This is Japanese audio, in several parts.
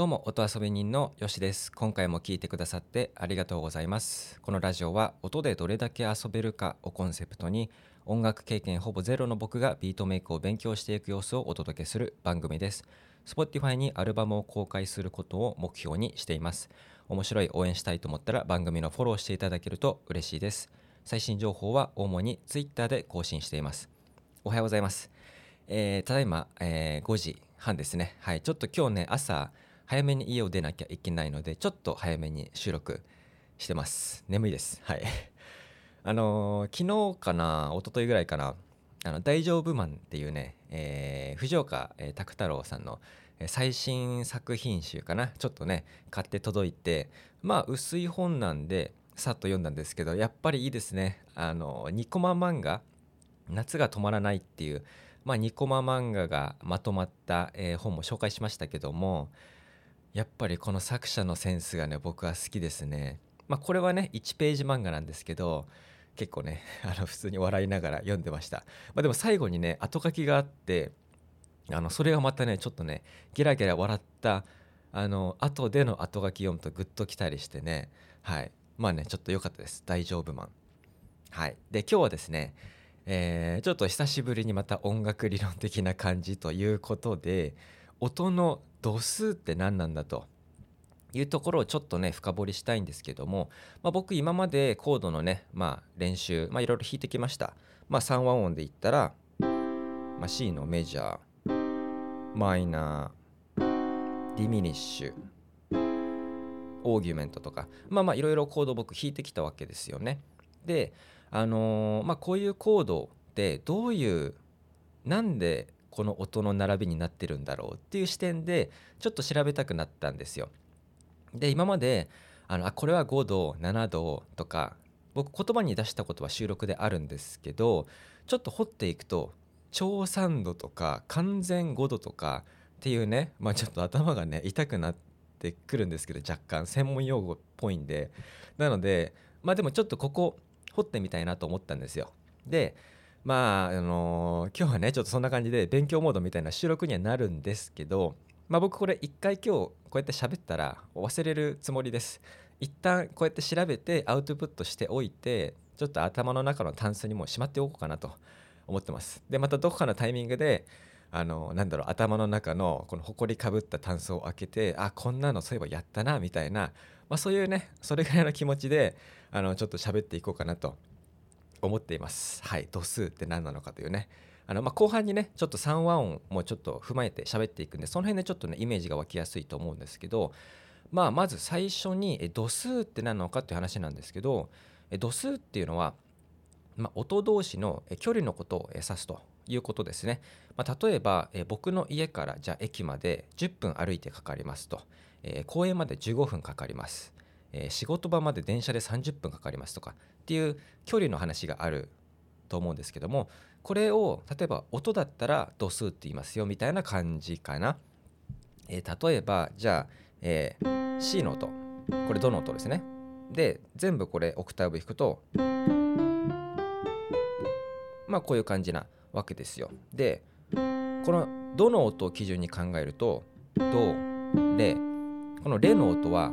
どうも音遊び人のよしです。今回も聞いてくださってありがとうございます。このラジオは音でどれだけ遊べるかをコンセプトに音楽経験ほぼゼロの僕がビートメイクを勉強していく様子をお届けする番組です。Spotify にアルバムを公開することを目標にしています。面白い応援したいと思ったら番組のフォローしていただけると嬉しいです。最新情報は主に Twitter で更新しています。おはようございます。えー、ただいま、えー、5時半ですね。はい、ちょっと今日ね、朝、早めに家を出なきゃいけないので、ちょっと早めに収録してます。眠いです。はい。あのー、昨日かな、一昨日ぐらいかな、あの大丈夫マンっていうね、えー、藤岡、えー、拓太郎さんの最新作品集かな、ちょっとね、買って届いて、まあ、薄い本なんで、さっと読んだんですけど、やっぱりいいですね。あの、ニコマ漫画、夏が止まらないっていう、まあ、ニコマ漫画がまとまった、えー、本も紹介しましたけどもやっぱりこの作者のセンスがね僕は好きですね。まあ、これはね1ページ漫画なんですけど結構ね あの普通に笑いながら読んでました。まあ、でも最後にね後書きがあってあのそれがまたねちょっとねゲラゲラ笑ったあの後での後書き読むとグッときたりしてねはいまあねちょっと良かったです大丈夫マンはいで今日はですねえー、ちょっと久しぶりにまた音楽理論的な感じということで音の度数って何なんだというところをちょっとね深掘りしたいんですけども、まあ、僕今までコードのね、まあ、練習、ま、いろいろ弾いてきました、まあ、3和音で言ったら、まあ、C のメジャーマイナーディミニッシュオーギュメントとかまあまあいろいろコード僕弾いてきたわけですよね。であのー、まあ、こういうコードってどういうなんでこの音の並びになってるんだろうっていう視点でちょっと調べたくなったんですよ。で今まであのあこれは5度7度とか僕言葉に出したことは収録であるんですけどちょっと掘っていくと超3度とか完全5度とかっていうねまあちょっと頭がね痛くなってくるんですけど若干専門用語っぽいんでなのでまあでもちょっとここ掘ってみたいなと思ったんですよ。でまああのー、今日はねちょっとそんな感じで勉強モードみたいな収録にはなるんですけど、まあ、僕これ一回今日こうやって喋ったら忘れるつもりです。一旦こうやって調べてアウトプットしておいてちょっと頭の中のタンスにもしまっておこうかなと思ってます。でまたどこかのタイミングであのなんだろう頭の中のこの埃かぶったタンスを開けてあこんなのそういえばやったなみたいな、まあ、そういうねそれぐらいの気持ちであのちょっと喋っていこうかなと思っています。はい度数って何なのかというねあのまあ、後半にねちょっと3和音もちょっと踏まえて喋っていくんでその辺でちょっとねイメージが湧きやすいと思うんですけど、まあ、まず最初に度数って何なのかっていう話なんですけど度数っていうのは、まあ、音同士の距離のことを指すということですね。まあ、例えば、僕の家からじゃあ駅まで10分歩いてかかりますと、え、公園まで15分かかります、え、仕事場まで電車で30分かかりますとかっていう距離の話があると思うんですけどもこれを例えば音だったら度数って言いますよみたいな感じかな。えー、例えばじゃあ、え C の音これどの音ですね。で全部これオクターブ弾くとまあこういう感じなわけですよ。でこの「ど」の音を基準に考えると「ド」「レ」この「レ」の音は、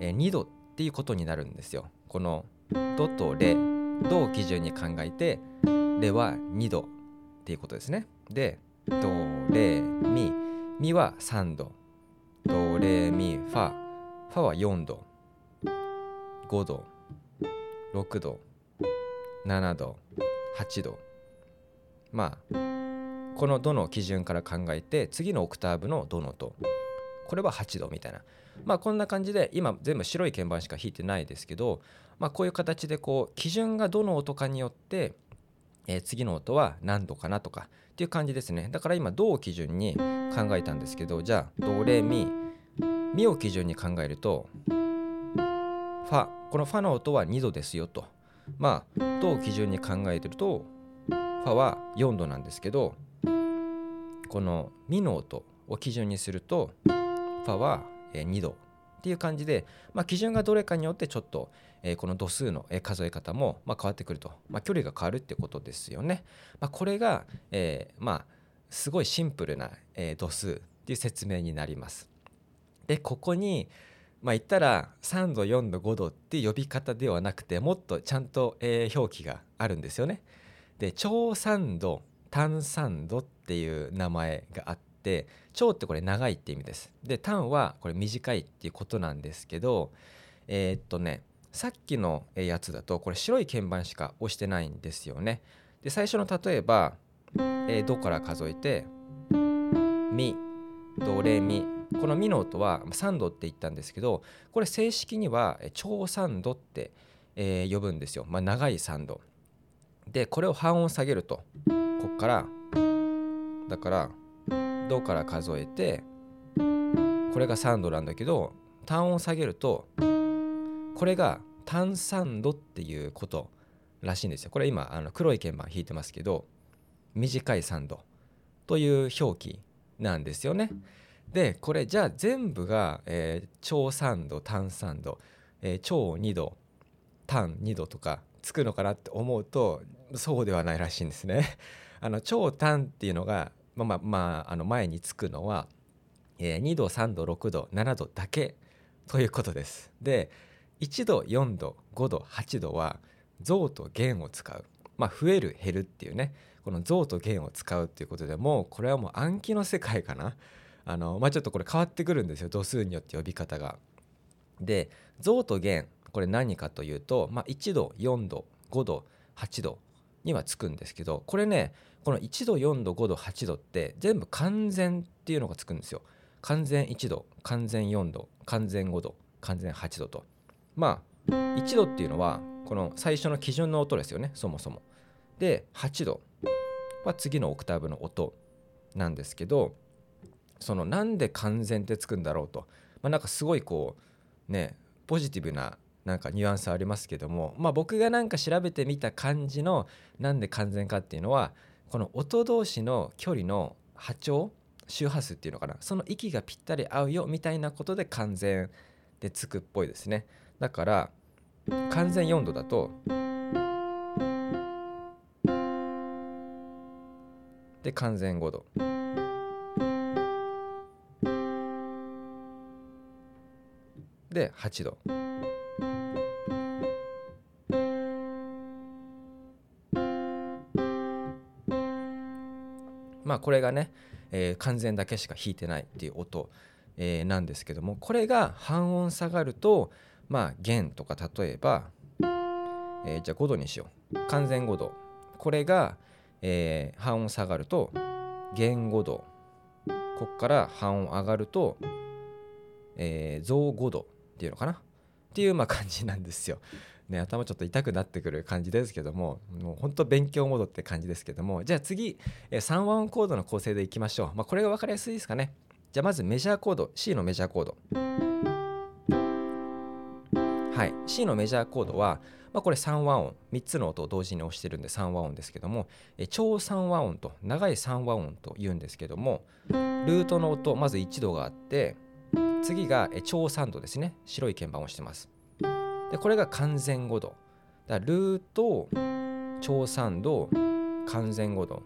え2度っていうことになるんですよ。この「ド」と「レ」「ド」を基準に考えて「レ」は2度っていうことですね。で「ド」「レ」「ミ」「ミ」は3度「ド」「レ」「ミ」「ファ」「ファ」は4度。5度。6度。7度。8度。まあこの「ド」の基準から考えて次のオクターブの「ド」の音これは8度みたいな。まあこんな感じで今全部白い鍵盤しか弾いてないですけど、まあ、こういう形でこう基準がどの音かによって、え、次の音は何度かなとかっていう感じですね。だから今「ド」を基準に考えたんですけどじゃあ「ドレミ」「ミ」を基準に考えると「ファ」この「ファ」の音は2度ですよと。まあ「ド」を基準に考えてるとファは4度なんですけどこのミの音を基準にするとは2度っていう感じで、まあ、基準がどれかによってちょっと、この度数の数え方も変わってくると、まあ、距離が変わるってことですよね。まあ、これが、えー、まあすごいシンプルな、度数っていう説明になります。でここにまあ言ったら3度4度5度っていう呼び方ではなくてもっとちゃんと、表記があるんですよね。で超酸度単酸度っていう名前があってて超ってこれ長いって意味です。で単はこれ短いっていうことなんですけどえー、っとねさっきのやつだとこれ白い鍵盤しか押してないんですよね。で最初の例えば、えー、ドから数えてミドレミ。このミの音は3度って言ったんですけどこれ正式には超3度って、えー、呼ぶんですよ、まあ、長い3度でこれを半音下げると。こっから。だからドから数えてこれが3度なんだけど単音を下げるとこれが単3度っていうことらしいんですよこれ今あの黒い鍵盤弾いてますけど短い3度という表記なんですよね。でこれじゃあ全部が、えー、超3度単3度、えー、超2度単2度とかつくのかなって思うとそうではないらしいんですね。あの超単っていうのがまあ、まあ、あの前につくのは、えー、2度3度6度7度だけということです。で1度4度5度8度は増と減を使う、まあ、増える減るっていうねこの増と減を使うっていうことでもうこれはもう暗記の世界かなあの、まあ、ちょっとこれ変わってくるんですよ度数によって呼び方が。で増と減これ何かというと、まあ、1度4度5度8度にはつくんですけどこれねこの1度4度5度8度って全部完全っていうのがつくんですよ。完全1度完全4度完全5度完全8度と。まあ1度っていうのはこの最初の基準の音ですよねそもそも。で8度は次のオクターブの音なんですけどそのなんで完全ってつくんだろうと、まあ、なんかすごいこうねポジティブななんかニュアンスありますけども、まあ、僕がなんか調べてみた感じのなんで完全かっていうのはこの音同士の距離の波長周波数っていうのかなその息がぴったり合うよみたいなことで完全でつくっぽいですね。だから完全4度だとで完全5度。で8度。まあこれがね、えー、完全だけしか弾いてないっていう音、えー、なんですけどもこれが半音下がるとまあ弦とか例えば、えー、じゃあ5度にしよう。完全5度。これが、えー、半音下がると弦5度。こっから半音上がると、えー、増5度っていうのかな？っていうまあ感じなんですよ。ね、頭ちょっと痛くなってくる感じですけどももう本当勉強モードって感じですけどもじゃあ次3和音コードの構成でいきましょう、まあ、これが分かりやすいですかね。じゃあまずメジャーコード C のメジャーコード。はい、C のメジャーコードは、まあ、これ3和音3つの音を同時に押してるんで3和音ですけどもえ超3和音と長い3和音と言うんですけどもルートの音まず1度があって次がえ超3度ですね。白い鍵盤を押してます。でこれが完全5度。だルート超3度完全5度。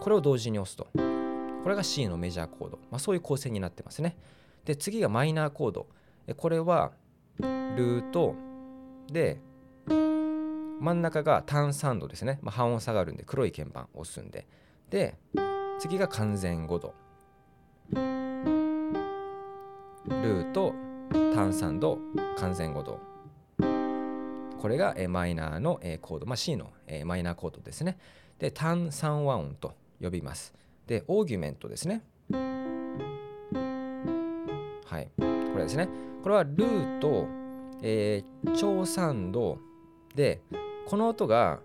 これを同時に押すと。これが C のメジャーコード、まあ、そういう構成になってますね。で次がマイナーコード。これはルートで真ん中が単3度ですね、まあ、半音下がるんで黒い鍵盤を押すんで。で次が完全5度。ルート単3度完全5度。これがマイナーのコード、まあ、C のマイナーコードですね。で単3和音と呼びます。でオーギュメントですね。はい。これですね。これはルートえー、長3度でこの音が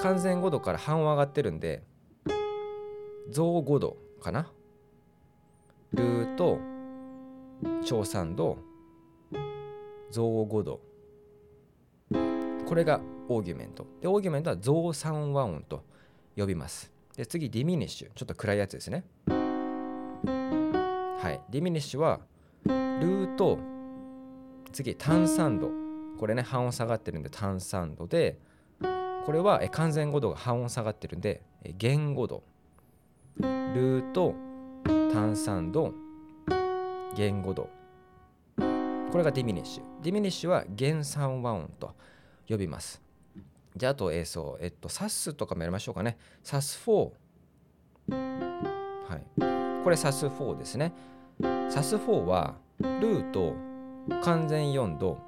完全5度から半音上がってるんで増5度かな。ルート長3度増5度。これがオーギュメント。でオーギュメントは増3和音と呼びます。で次ディミニッシュ。ちょっと暗いやつですね。はい。ディミニッシュはルート次短3度。これね半音下がってるんで短3度でこれは完全5度が半音下がってるんで減5度。ルート短3度減5度。これがディミニッシュ。ディミニッシュは減3和音と。呼びますじゃああと、えー、そう、えっと、サスとかもやりましょうかね。サス4。はい。これサス4ですね。サス4は、ルート、完全4度、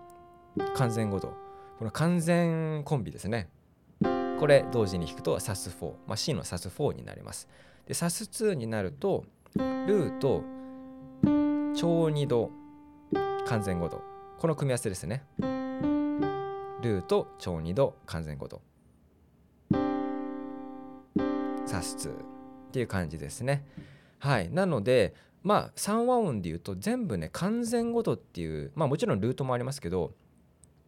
完全5度。この完全コンビですね。これ同時に弾くとサス4。まあ、C のサス4になります。で、サス2になると、ルート、超2度、完全5度。この組み合わせですね。ルート超2度完全5度サス2っていう感じですね。はい。なのでまあ3和音で言うと全部ね完全5度っていうまあもちろんルートもありますけど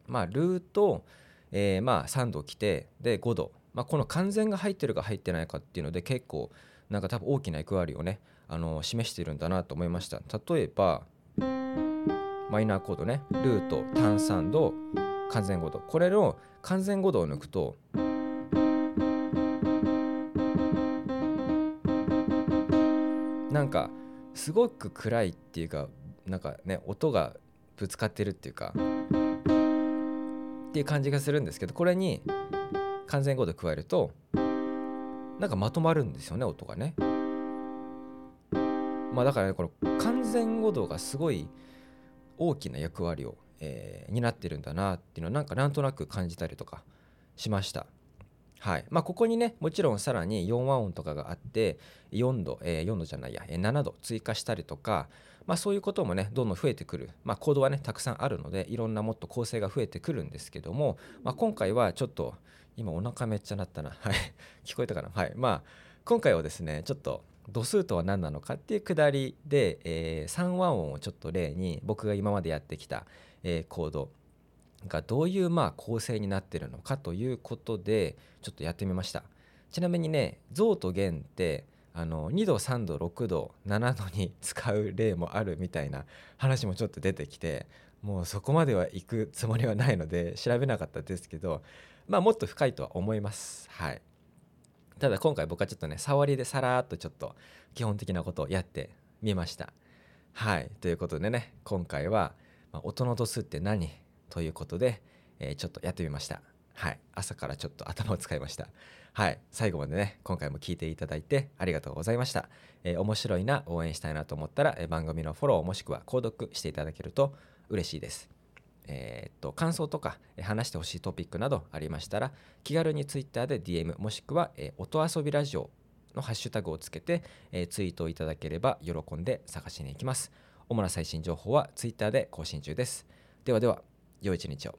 まあルート、えー、まあ3度来てで5度、まあ、この完全が入ってるか入ってないかっていうので結構なんか多分大きな役割をねあの示しているんだなと思いました。例えばマイナーコードね。ルート単3度。完全5度これの完全5度を抜くとなんかすごく暗いっていうかなんかね音がぶつかってるっていうかっていう感じがするんですけどこれに完全5度加えるとなんかまとまるんですよね音がね。まあだからねこの完全5度がすごい大きな役割をえー、になってるんだなっていうのはなんかなんとなく感じたりとかしました。はい。まあ、ここにねもちろんさらに4和音とかがあって4度、えー、4度じゃないや、えー、7度追加したりとか、まあ、そういうこともねどんどん増えてくる、まあ、コードはねたくさんあるのでいろんなもっと構成が増えてくるんですけども、まあ、今回はちょっと今お腹めっちゃ鳴ったな。はい。聞こえたかな？はい。まあ今回はですねちょっと度数とは何なのかっていうくだりで、えー、3和音をちょっと例に僕が今までやってきた、えー、コードがどういうまあ構成になってるのかということでちょっとやってみました。ちなみにね象と弦ってあの2度3度6度7度に使う例もあるみたいな話もちょっと出てきてもうそこまでは行くつもりはないので調べなかったですけどまあもっと深いとは思います。はい。ただ今回僕はちょっとね触りでさらっとちょっと基本的なことをやってみました。はい。ということでね今回はまあ、音の度数って何ということで、えー、ちょっとやってみました。はい。朝からちょっと頭を使いました。はい。最後までね、今回も聞いていただいてありがとうございました。えー、面白いな、応援したいなと思ったら、えー、番組のフォローもしくは購読していただけると嬉しいです。えー、っと、感想とか、え話してほしいトピックなどありましたら、気軽に Twitter で DM もしくは、え音遊びラジオのハッシュタグをつけて、えツイートをいただければ喜んで探しに行きます。主な最新情報は Twitter で更新中です。ではでは、良い一日を。